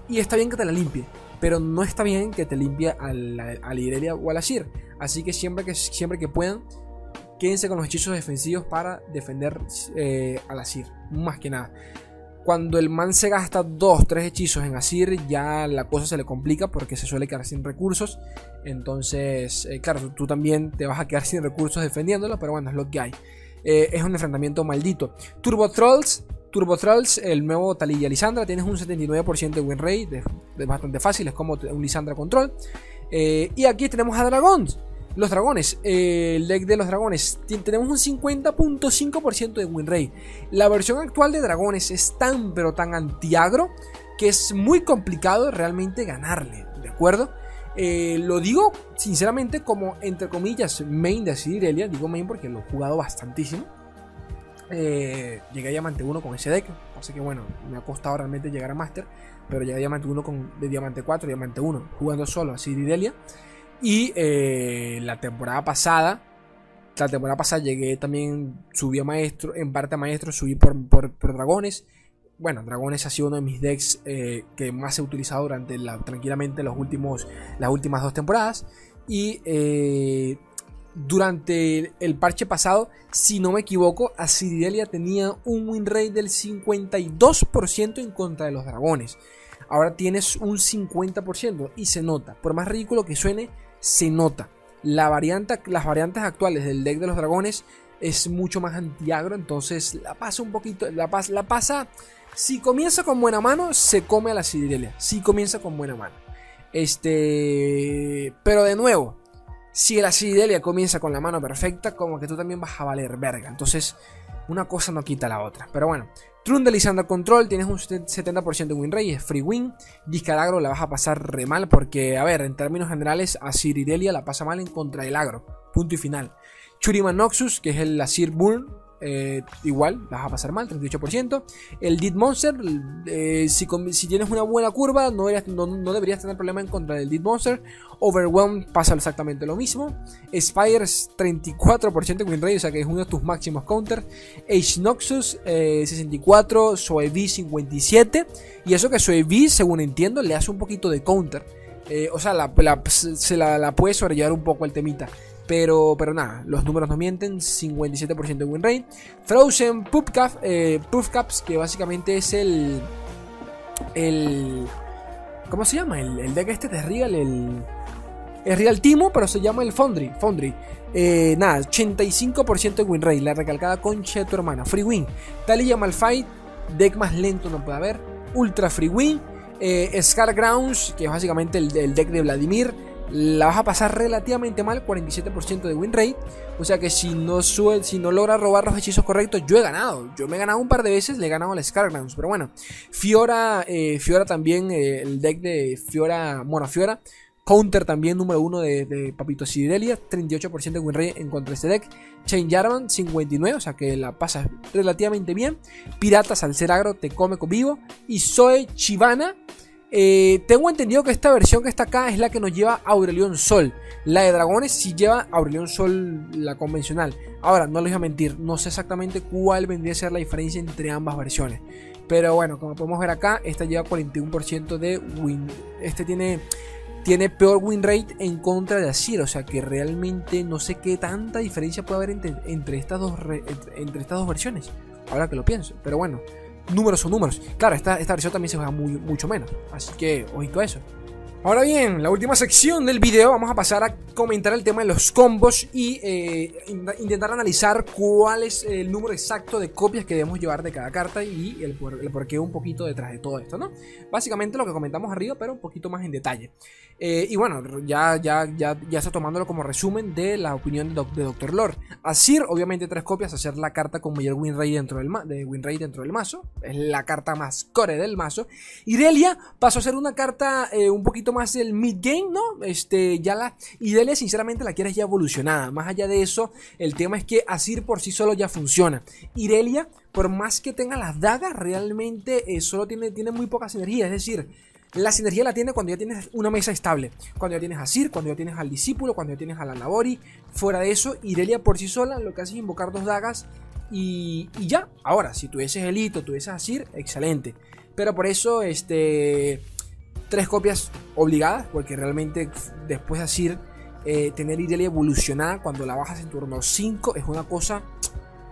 Y está bien que te la limpie, pero no está bien que te limpie a la, a o a la Sir. Así que siempre que, siempre que puedan, quédense con los hechizos defensivos para defender eh, a la Sir. Más que nada. Cuando el man se gasta 2, 3 hechizos en Asir, ya la cosa se le complica porque se suele quedar sin recursos. Entonces, eh, claro, tú también te vas a quedar sin recursos defendiéndolo, pero bueno, es lo que hay. Eh, es un enfrentamiento maldito. Turbo Trolls, Turbo Trolls, el nuevo Talilla Lisandra, tienes un 79% de win rate, es, bastante fácil, es como un Lisandra Control. Eh, y aquí tenemos a Dragons. Los dragones, eh, el deck de los dragones, tenemos un 50.5% de win rate. La versión actual de dragones es tan pero tan antiagro que es muy complicado realmente ganarle, ¿de acuerdo? Eh, lo digo sinceramente como entre comillas main de digo main porque lo he jugado bastantísimo. Eh, llegué a Diamante 1 con ese deck, así que bueno, me ha costado realmente llegar a Master, pero llegué a Diamante 1 con, de Diamante 4 Diamante 1, jugando solo a Ciridelia. Y eh, la temporada pasada, la temporada pasada llegué también, subí a maestro, en parte a maestro, subí por, dragones. Bueno, dragones ha sido uno de mis decks eh, que más he utilizado durante la, tranquilamente los últimos, las últimas dos temporadas. Y eh, durante el parche pasado, si no me equivoco, Asiridelia tenía un win rate del 52% en contra de los dragones. Ahora tienes un 50% y se nota. Por más ridículo que suene, se nota. La las variantes actuales del deck de los dragones es mucho más antiagro, entonces la pasa un poquito, la pasa, la pasa, si comienza con buena mano, se come a la Ciridelia, si comienza con buena mano. Este, pero de nuevo, si la Ciridelia comienza con la mano perfecta, como que tú también vas a valer verga, entonces una cosa no quita la otra, pero bueno. Trundle y Control, tienes un 70% de win rate, es free win. Discalagro la vas a pasar re mal porque, a ver, en términos generales, a Ciridelia la pasa mal en contra del agro. Punto y final. Churiman Noxus, que es el Asir Burn, eh, igual, vas a pasar mal, 38%. El Dead Monster, eh, si, tienes una buena curva, no deberías, tener problema en contra del Dead Monster. Overwhelm pasa exactamente lo mismo. Spire es 34% win rate, o sea que es uno de tus máximos counters. Age Noxus, 64. Eh, Soevi, 57. Y eso que Soevi, según entiendo, le hace un poquito de counter. o sea, se la, la puede sobrellevar un poco el temita. Pero, pero nada, los números no mienten, 57% de win rate. Frozen Puff, eh, Caps, que básicamente es el... el ¿Cómo se llama? El, deck este de Real, el... Es Real Timo, pero se llama el Foundry. Foundry. Eh, nada, 85% de win rate. La recalcada concha de tu hermana. Free win. Talia Malfight. Deck más lento no puede haber. Ultra free win. Eh, Scar Grounds, que es básicamente el, el, deck de Vladimir la vas a pasar relativamente mal, 47% de win rate. O sea que si no, si no logra robar los hechizos correctos, yo he ganado. Yo me he ganado un par de veces, le he ganado a la Scargrounds. Pero bueno, Fiora, eh, Fiora también, eh, el deck de Fiora, bueno, Fiora. Counter también número uno de, Papito Sidelia, 38% de win rate en contra de este deck. Chain Jarvan, 59, o sea que la pasa relativamente bien. Piratas al ser agro te come con vivo. Y Zoe Chivana, eh, tengo entendido que esta versión que está acá es la que nos lleva Aurelion Sol. La de dragones sí lleva Aurelion Sol, la convencional. Ahora, no les voy a mentir, no sé exactamente cuál vendría a ser la diferencia entre ambas versiones. Pero bueno, como podemos ver acá, esta lleva 41% de win. Este tiene, tiene peor win rate en contra de Asir. O sea que realmente no sé qué tanta diferencia puede haber entre, estas, dos entre estas dos versiones. Ahora que lo pienso. Pero bueno números son números. Claro, esta, esta versión también se juega muy, mucho menos. Así que, ojito a eso. Ahora bien, la última sección del video vamos a pasar a comentar el tema de los combos y eh, intentar analizar cuál es el número exacto de copias que debemos llevar de cada carta y el, por, el porqué un poquito detrás de todo esto, ¿no? Básicamente lo que comentamos arriba, pero un poquito más en detalle. Eh, y bueno, ya, ya, ya, ya está tomándolo como resumen de la opinión de, de Dr. Lord. Asir, obviamente tres copias, hacer la carta con mayor win dentro del, rate dentro del mazo. Es la carta más core del mazo. Irelia pasó a ser una carta eh, un poquito más del mid game, ¿no? Este, ya la Irelia sinceramente la quieres ya evolucionada. Más allá de eso, el tema es que Asir por sí solo ya funciona. Irelia, por más que tenga las dagas, realmente eh, solo tiene, tiene muy poca sinergia. Es decir, la sinergia la tiene cuando ya tienes una mesa estable. Cuando ya tienes a Sir, cuando ya tienes al discípulo, cuando ya tienes a la Labori. Fuera de eso, Irelia por sí sola lo que hace es invocar dos dagas y, ya. Ahora, si tuvieses el hito, tuvieses a Sir, excelente. Pero por eso, este. Tres copias obligadas, porque realmente después de Sir, eh, tener Irelia evolucionada cuando la bajas en turno 5 es una cosa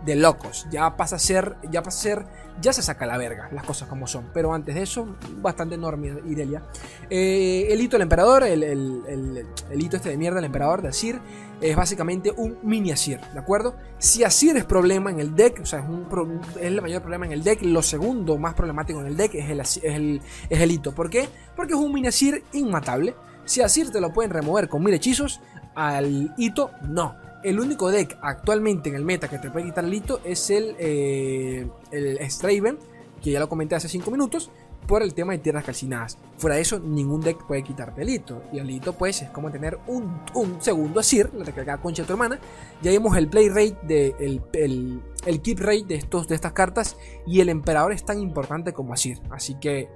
de locos. Ya pasa a ser, ya pasa a ser, ya se saca la verga, las cosas como son. Pero antes de eso, bastante enorme Irelia. Eh, el hito del emperador, el, el, hito este de mierda del emperador de Asir, es básicamente un mini Asir, ¿de acuerdo? Si Asir es problema en el deck, o sea, es, un, es el mayor problema en el deck, lo segundo más problemático en el deck es el, es el, es el hito. ¿Por qué? Porque es un mini Asir inmatable. Si Asir te lo pueden remover con mil hechizos, al hito no el único deck actualmente en el meta que te puede quitar el hito es el, eh, el Straven, que ya lo comenté hace 5 minutos, por el tema de tierras calcinadas. Fuera de eso, ningún deck puede quitarte el hito. Y el hito, pues, es como tener un, segundo Asir, la recargada concha de tu hermana. Ya vimos el play rate, de, el, el, keep rate de, estos, de estas cartas. Y el emperador es tan importante como Asir. Así que,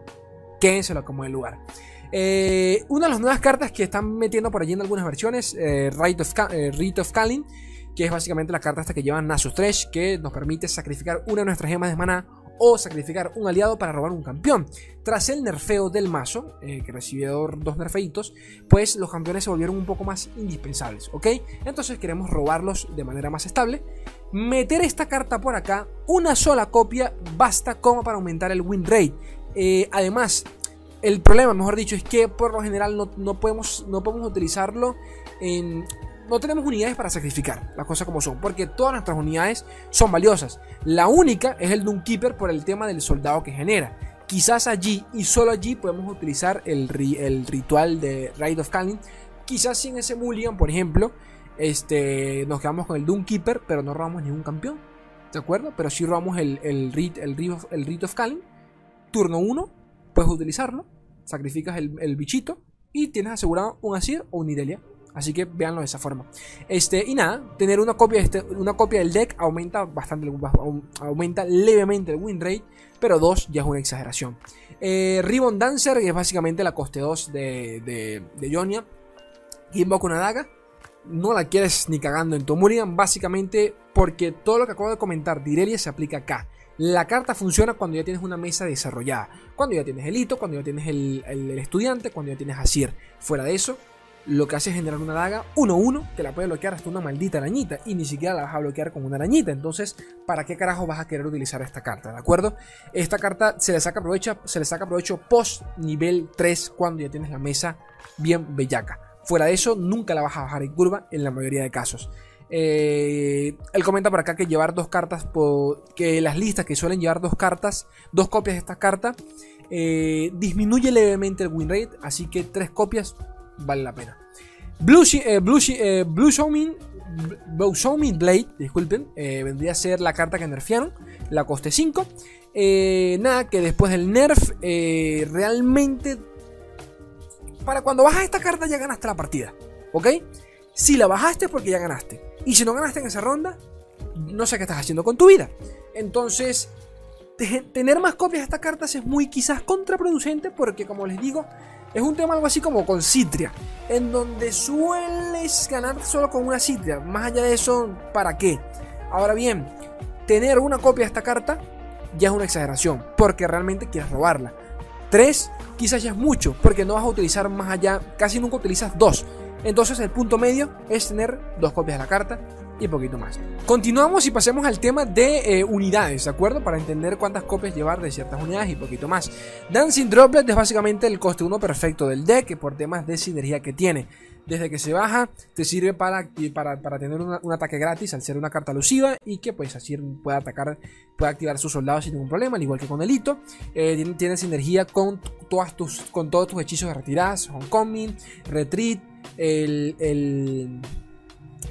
quédenselo como el lugar. Eh, una de las nuevas cartas que están metiendo por allí en algunas versiones, eh, Rite, of, eh, Kalin, que es básicamente la carta hasta que lleva Nasus Thresh, que nos permite sacrificar una de nuestras gemas de maná o sacrificar un aliado para robar un campeón. Tras el nerfeo del mazo, que recibió dos nerfeitos, pues los campeones se volvieron un poco más indispensables, ¿ok? Entonces queremos robarlos de manera más estable. Meter esta carta por acá, una sola copia, basta como para aumentar el win rate. además, el problema, mejor dicho, es que por lo general no, podemos, no podemos utilizarlo no tenemos unidades para sacrificar, las cosas como son, porque todas nuestras unidades son valiosas. La única es el Keeper por el tema del soldado que genera. Quizás allí y solo allí podemos utilizar el, el ritual de Raid of Kalin. Quizás sin ese Mulligan, por ejemplo, este, nos quedamos con el Keeper, pero no robamos ningún campeón. ¿De acuerdo? Pero si robamos el, el, el, of, el of Kalin. Turno 1, puedes utilizarlo. Sacrificas el, el bichito y tienes asegurado un Asir o un Irelia. Así que véanlo de esa forma. Este, y nada, tener una copia, este, una copia del deck aumenta bastante, aumenta levemente el win rate, pero 2 ya es una exageración. Eh, Ribbon Dancer, que es básicamente la coste 2 de, de, de Jonia, una daga. No la quieres ni cagando en tu Murian, básicamente porque todo lo que acabo de comentar de Irelia se aplica acá. La carta funciona cuando ya tienes una mesa desarrollada, cuando ya tienes el hito, cuando ya tienes el, estudiante, cuando ya tienes Asir. Fuera de eso, lo que hace es generar una daga 1-1 que la puede bloquear hasta una maldita arañita y ni siquiera la vas a bloquear con una arañita. Entonces, ¿para qué carajo vas a querer utilizar esta carta? ¿De acuerdo? Esta carta se le saca provecho, se le saca provecho post nivel 3 cuando ya tienes la mesa bien bellaca. Fuera de eso, nunca la vas a bajar en curva en la mayoría de casos. Eh, él comenta por acá que llevar dos cartas, que las listas que suelen llevar dos cartas, dos copias de esta carta, eh, disminuye levemente el win rate, así que tres copias vale la pena. Blue, eh, Blue, eh, Blue Blade, disculpen, vendría a ser la carta que nerfearon, la coste 5. nada, que después del nerf, realmente, para cuando bajas esta carta ya ganaste la partida, ¿ok? Si la bajaste porque ya ganaste. Y si no ganaste en esa ronda, no sé qué estás haciendo con tu vida. Entonces, tener más copias de estas cartas es muy quizás contraproducente porque, como les digo, es un tema algo así como con Citria, en donde sueles ganar solo con una Citria. Más allá de eso, ¿para qué? Ahora bien, tener una copia de esta carta ya es una exageración, porque realmente quieres robarla. Tres, quizás ya es mucho, porque no vas a utilizar más allá, casi nunca utilizas dos. Entonces el punto medio es tener dos copias de la carta y poquito más. Continuamos y pasemos al tema de eh, unidades, ¿de acuerdo? Para entender cuántas copias llevar de ciertas unidades y poquito más. Dancing Droplet es básicamente el coste 1 perfecto del deck por temas de sinergia que tiene. Desde que se baja, te sirve para, para, para tener un ataque gratis al ser una carta alusiva y que pues así puede atacar, puede activar sus soldados sin ningún problema, al igual que con el hito. Eh, tiene, sinergia con, todas tus, con todos tus hechizos de retiradas, homecoming, retreat, el,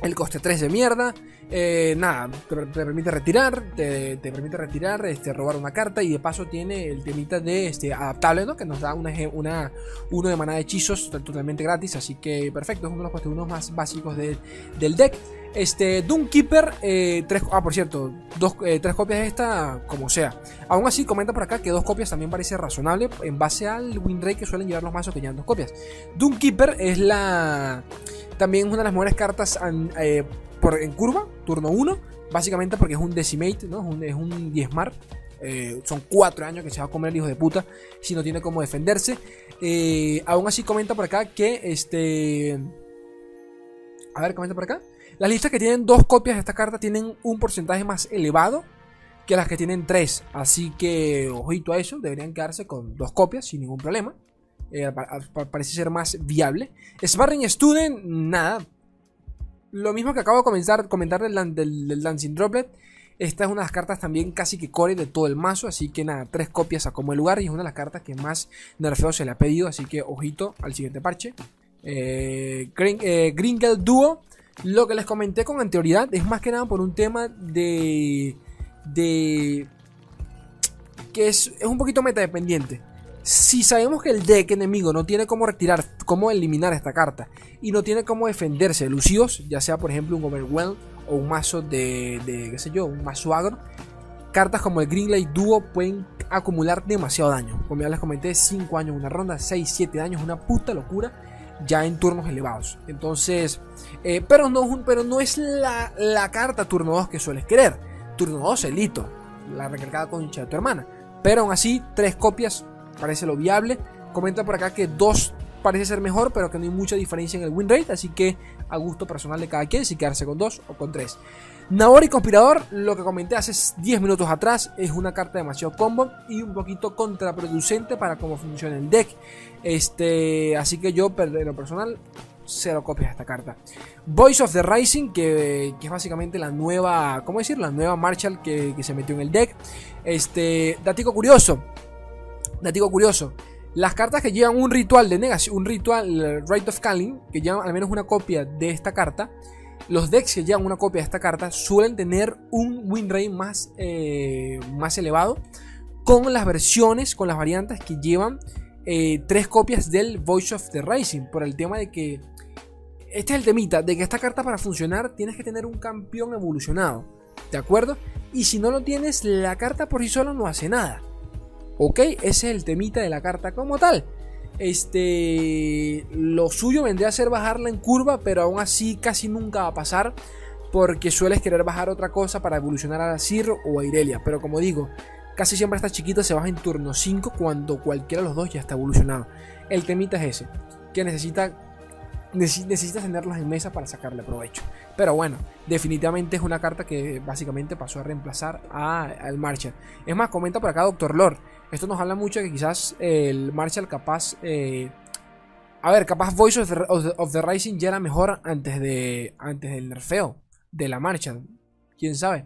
el, coste 3 de mierda. Eh, nada, te, permite retirar, te, permite retirar, este, robar una carta y de paso tiene el temita de este, adaptable, ¿no? Que nos da una, una, uno de maná de hechizos totalmente gratis, así que perfecto, es uno de los costes más básicos del deck. Este, Doomkeeper, eh, tres, ah, por cierto, dos, eh, tres copias de esta, como sea. Aún así, comenta por acá que dos copias también parece razonable en base al win rate que suelen llevar los mazos que llevan dos copias. Doomkeeper es la. También una de las mejores cartas eh, por, en curva, turno 1. Básicamente porque es un decimate, ¿no? Es un, es diezmar. son cuatro años que se va a comer el hijo de puta si no tiene cómo defenderse. aún así, comenta por acá que este. A ver, comenta por acá. Las listas que tienen dos copias de esta carta tienen un porcentaje más elevado que las que tienen tres. Así que, ojito a eso, deberían quedarse con dos copias sin ningún problema. Eh, parece ser más viable. Sparring Student, nada. Lo mismo que acabo de comenzar, comentar del, del, Dancing Droplet. Esta es una de las cartas también casi que core de todo el mazo. Así que nada, tres copias a como el lugar. Y es una de las cartas que más nerfeo se le ha pedido. Así que ojito al siguiente parche. Eh, eh, Duo. Lo que les comenté con anterioridad es más que nada por un tema de. de. que es, es un poquito metadependiente. Si sabemos que el deck enemigo no tiene cómo retirar, cómo eliminar esta carta y no tiene cómo defenderse de lucidos, ya sea por ejemplo un Overwhelm o un mazo de, de qué sé yo, un mazo agro, cartas como el Greenlight Duo pueden acumular demasiado daño. Como ya les comenté, 5 años una ronda, 6, 7 años, una puta locura ya en turnos elevados. Entonces, eh, pero, no, pero no es la, la, carta turno 2 que sueles querer. Turno 2, elito, la recargada concha de tu hermana. Pero aún así, tres copias parece lo viable. Comenta por acá que dos parece ser mejor, pero que no hay mucha diferencia en el win rate. Así que a gusto personal de cada quien, si quedarse con dos o con tres. Naori Conspirador, lo que comenté hace 10 minutos atrás, es una carta demasiado combo y un poquito contraproducente para cómo funciona el deck. Este, así que yo, en lo personal, cero copias de esta carta. Voice of the Rising, que, es básicamente la nueva, ¿cómo decir? La nueva Marshall que, se metió en el deck. Este, datico curioso, datico curioso. Las cartas que llevan un ritual de negación, un ritual, Rite of Calling, que llevan al menos una copia de esta carta, los decks que llevan una copia de esta carta suelen tener un win rate más, eh, más elevado con las versiones, con las variantes que llevan eh, tres copias del Voice of the Rising. Por el tema de que. Este es el temita, de que esta carta para funcionar tienes que tener un campeón evolucionado. ¿De acuerdo? Y si no lo tienes, la carta por sí sola no hace nada. ¿Ok? Ese es el temita de la carta como tal. Este. Lo suyo vendría a ser bajarla en curva, pero aún así casi nunca va a pasar. Porque sueles querer bajar otra cosa para evolucionar a Sir o a Irelia. Pero como digo, Casi siempre esta chiquita se baja en turno 5 cuando cualquiera de los dos ya está evolucionado. El temita es ese, que necesita necesitas tenerlas en mesa para sacarle provecho. Pero bueno, definitivamente es una carta que básicamente pasó a reemplazar al Marshall. Es más, comenta por acá Doctor Lord. Esto nos habla mucho de que quizás el Marshall capaz... Eh, a ver, capaz Voice of the, Rising ya era mejor antes, de, antes del nerfeo de la Marshall. ¿Quién sabe?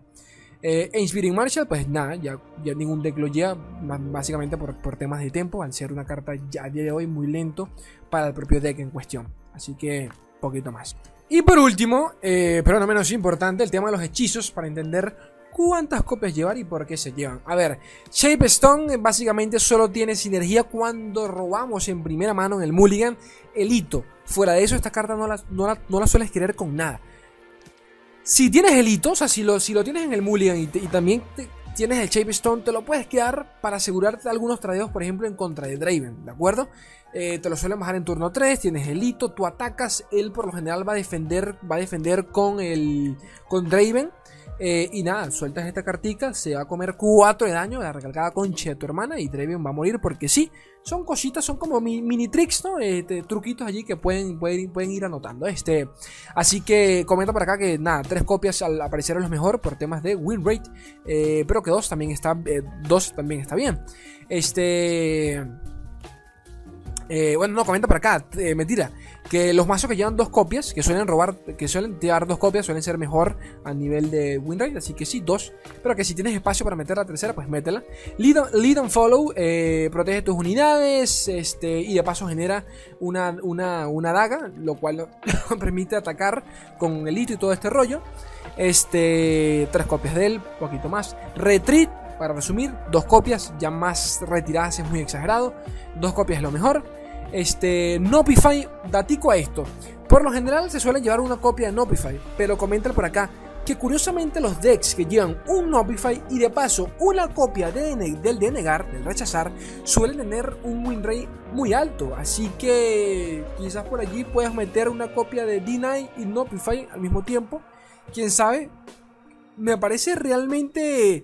Eh, e Inspiring Marshall, pues nada, ya, ningún deck lo lleva, básicamente por, temas de tiempo, al ser una carta ya a día de hoy muy lento para el propio deck en cuestión. Así que, poquito más. Y por último, eh, pero no menos importante, el tema de los hechizos para entender cuántas copias llevar y por qué se llevan. A ver, Shape Stone básicamente solo tiene sinergia cuando robamos en primera mano en el Mulligan el hito. Fuera de eso, esta carta no la, no no la sueles querer con nada. Si tienes el hito, o sea, si lo, si lo tienes en el Mulligan y, también tienes el Shape Stone, te lo puedes quedar para asegurarte algunos tradeos, por ejemplo, en contra de Draven, ¿de acuerdo? Eh, te lo suelen bajar en turno 3, tienes el hito, tú atacas, él por lo general va a defender, va a defender con el con Draven eh, y nada, sueltas esta cartica, se va a comer 4 de daño, la recalcada concha de tu hermana y Trevion va a morir porque sí, son cositas, son como mini tricks, ¿no? Este, truquitos allí que pueden, pueden, ir anotando. Este, así que comenta por acá que nada, tres copias al aparecer es lo mejor por temas de win rate, eh, pero que dos también está, dos también está bien. Este... Eh, bueno, no, comenta por acá, eh, mentira. Que los mazos que llevan dos copias, que suelen robar, que suelen llevar dos copias, suelen ser mejor a nivel de win rate. Así que sí, dos. Pero que si tienes espacio para meter la tercera, pues métela. Lead, and follow, eh, protege tus unidades. Este, y de paso genera una, una, daga, lo cual *laughs* permite atacar con el hito y todo este rollo. Este, tres copias de él, poquito más. Retreat, para resumir, dos copias, ya más retiradas es muy exagerado. Dos copias es lo mejor. Este, Nopify, datico a esto. Por lo general se suele llevar una copia de Nopify, pero comentan por acá que curiosamente los decks que llevan un Nopify y de paso una copia de del denegar, del rechazar, suelen tener un win rate muy alto. Así que quizás por allí puedas meter una copia de Deny y Nopify al mismo tiempo. Quién sabe. Me parece realmente.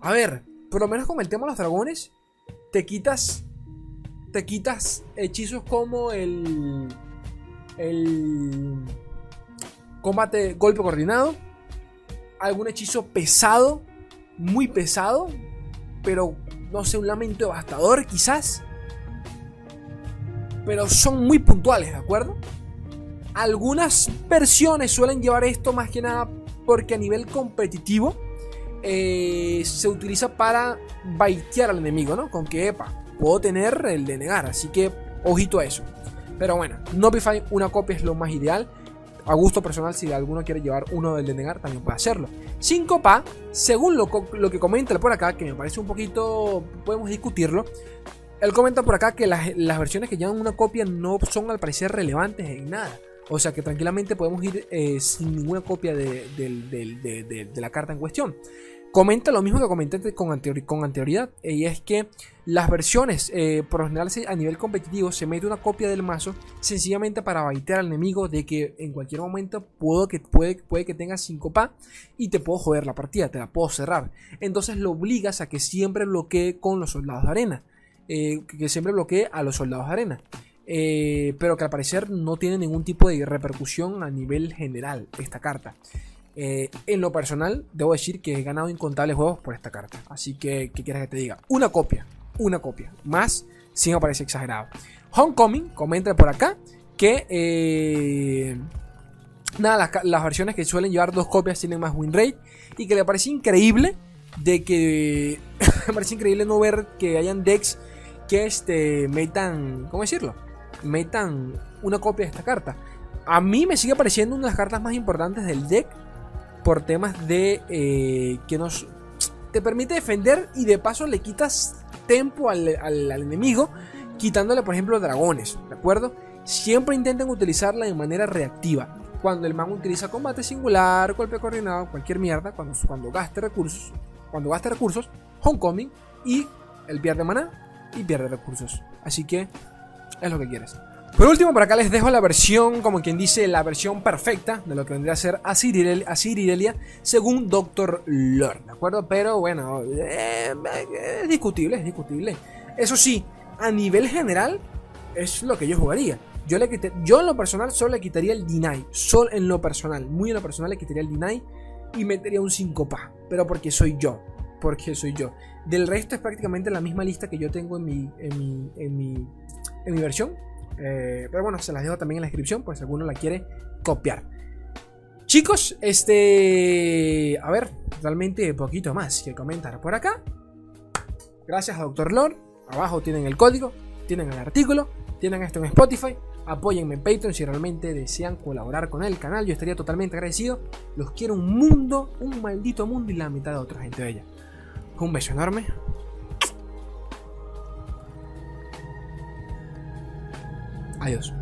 A ver, por lo menos con el tema de los dragones, te quitas te quitas hechizos como el. Combate golpe coordinado. Algún hechizo pesado. Muy pesado. Pero no sé, un lamento devastador quizás. Pero son muy puntuales, ¿de acuerdo? Algunas versiones suelen llevar esto más que nada porque a nivel competitivo eh, se utiliza para baitear al enemigo, ¿no? Con que, epa, puedo tener el de negar. Así que ojito a eso. Pero bueno, Nopify, una copia es lo más ideal. A gusto personal, si alguno quiere llevar uno del de negar, también puede hacerlo. 5PA, según lo, lo, que comenta por acá, que me parece un poquito. podemos discutirlo. Él comenta por acá que las, versiones que llevan una copia no son al parecer relevantes en nada. O sea que tranquilamente podemos ir eh, sin ninguna copia de, de, la carta en cuestión. Comenta lo mismo que comenté con, anterioridad, y es que las versiones, eh, por lo general a nivel competitivo, se mete una copia del mazo sencillamente para baitear al enemigo de que en cualquier momento puedo que, puede, puede que tenga 5 pa y te puedo joder la partida, te la puedo cerrar. Entonces lo obligas a que siempre bloquee con los soldados de arena, eh, que siempre bloquee a los soldados de arena. Eh, pero que al parecer no tiene ningún tipo de repercusión a nivel general esta carta. Eh, en lo personal, debo decir que he ganado incontables juegos por esta carta. Así que, ¿qué quieres que te diga? Una copia, una copia. Más, si me parece exagerado. Homecoming comenta por acá que eh, nada, las, las, versiones que suelen llevar dos copias tienen más win rate y que le parece increíble de que *laughs* me parece increíble no ver que hayan decks que este metan, ¿cómo decirlo? Metan una copia de esta carta. A mí me sigue pareciendo una de las cartas más importantes del deck por temas de eh, que nos te permite defender y de paso le quitas tempo al, enemigo quitándole por ejemplo dragones, ¿de acuerdo? Siempre intenten utilizarla de manera reactiva. Cuando el man utiliza combate singular, golpe coordinado, cualquier mierda, cuando, cuando gaste recursos, cuando gaste recursos, homecoming y el pierde maná y pierde recursos. Así que es lo que quieres. Por último, por acá les dejo la versión, como quien dice, la versión perfecta de lo que vendría a ser Asirirelia según Doctor Lord, ¿de acuerdo? Pero bueno, eh, es discutible, es discutible. Eso sí, a nivel general, es lo que yo jugaría. Yo, le yo en lo personal solo le quitaría el Deny, solo en lo personal, muy en lo personal le quitaría el Deny y metería un 5pa, pero porque soy yo, porque soy yo. Del resto es prácticamente la misma lista que yo tengo en mi, en mi, en mi, en mi versión eh, pero bueno, se las dejo también en la descripción por si alguno la quiere copiar. Chicos, este... A ver, realmente poquito más que comentar por acá. Gracias a Dr. Lord. Abajo tienen el código, tienen el artículo, tienen esto en Spotify. Apóyenme en Patreon si realmente desean colaborar con el canal. Yo estaría totalmente agradecido. Los quiero un mundo, un maldito mundo y la mitad de otra gente bella. Un beso enorme. Adiós.